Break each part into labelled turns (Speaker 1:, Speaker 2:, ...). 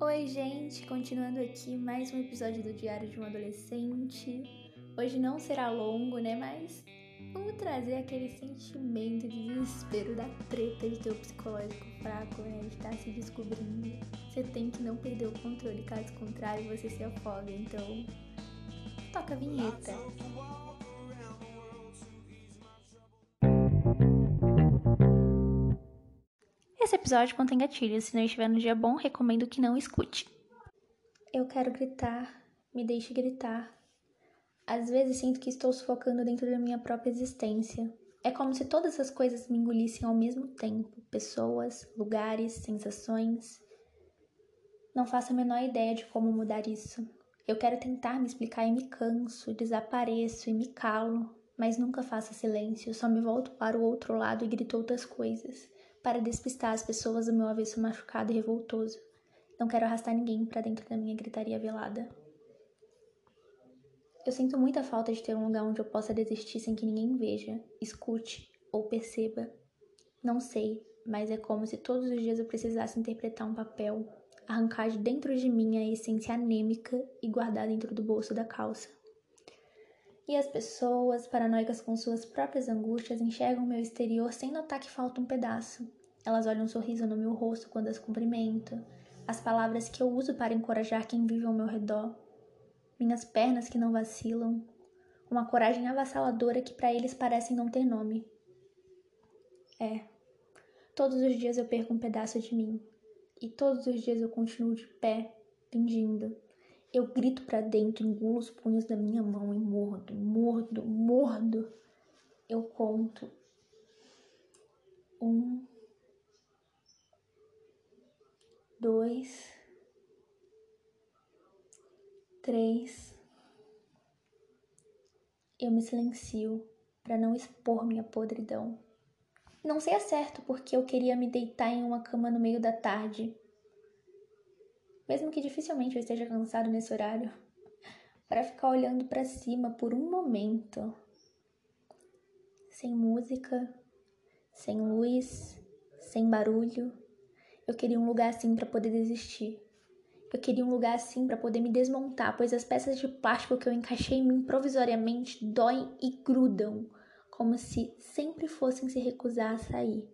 Speaker 1: Oi, gente, continuando aqui mais um episódio do Diário de um Adolescente. Hoje não será longo, né? Mas vamos trazer aquele sentimento de desespero da treta de teu psicológico fraco, né? De estar se descobrindo. Você tem que não perder o controle, caso contrário, você se afoga. Então, toca a vinheta. Esse episódio contém gatilhos. Se não estiver no dia bom, recomendo que não escute. Eu quero gritar, me deixe gritar. Às vezes sinto que estou sufocando dentro da minha própria existência. É como se todas as coisas me engolissem ao mesmo tempo: pessoas, lugares, sensações. Não faço a menor ideia de como mudar isso. Eu quero tentar me explicar e me canso, desapareço e me calo, mas nunca faço silêncio, só me volto para o outro lado e grito outras coisas para despistar as pessoas do meu avesso machucado e revoltoso. Não quero arrastar ninguém para dentro da minha gritaria velada. Eu sinto muita falta de ter um lugar onde eu possa desistir sem que ninguém veja, escute ou perceba. Não sei, mas é como se todos os dias eu precisasse interpretar um papel, arrancar de dentro de mim a essência anêmica e guardar dentro do bolso da calça. E as pessoas, paranoicas com suas próprias angústias, enxergam meu exterior sem notar que falta um pedaço. Elas olham um sorriso no meu rosto quando as cumprimento, as palavras que eu uso para encorajar quem vive ao meu redor, minhas pernas que não vacilam, uma coragem avassaladora que para eles parecem não ter nome. É, todos os dias eu perco um pedaço de mim, e todos os dias eu continuo de pé, fingindo, eu grito para dentro, engulo os punhos da minha mão e mordo, mordo, mordo. Eu conto. Um, dois, três. Eu me silencio para não expor minha podridão. Não sei a certo porque eu queria me deitar em uma cama no meio da tarde mesmo que dificilmente eu esteja cansado nesse horário, para ficar olhando para cima por um momento, sem música, sem luz, sem barulho. Eu queria um lugar assim para poder desistir. Eu queria um lugar assim para poder me desmontar, pois as peças de plástico que eu encaixei em mim provisoriamente doem e grudam, como se sempre fossem se recusar a sair.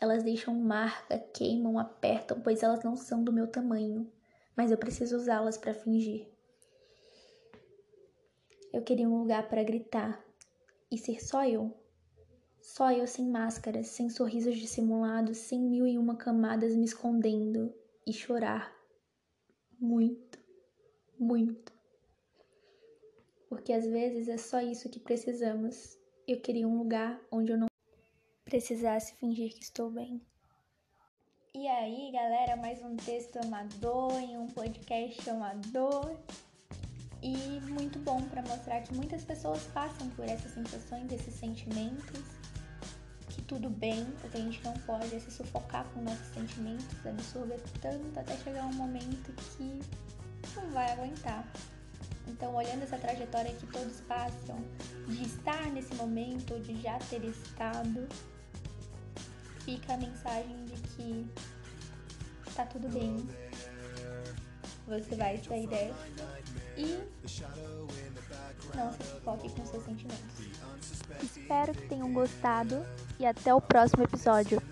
Speaker 1: Elas deixam marca, queimam, apertam, pois elas não são do meu tamanho mas eu preciso usá-las para fingir. Eu queria um lugar para gritar e ser só eu. Só eu sem máscaras, sem sorrisos dissimulados, sem mil e uma camadas me escondendo e chorar. Muito, muito. Porque às vezes é só isso que precisamos. Eu queria um lugar onde eu não precisasse fingir que estou bem. E aí, galera, mais um texto amador em um podcast amador. E muito bom para mostrar que muitas pessoas passam por essas sensações, esses sentimentos. Que tudo bem, o que a gente não pode é se sufocar com nossos sentimentos, absorver tanto até chegar um momento que não vai aguentar. Então, olhando essa trajetória que todos passam, de estar nesse momento, de já ter estado, fica a mensagem de que tá tudo bem. Você vai sair dessa e não se foque com seus sentimentos. Espero que tenham gostado e até o próximo episódio.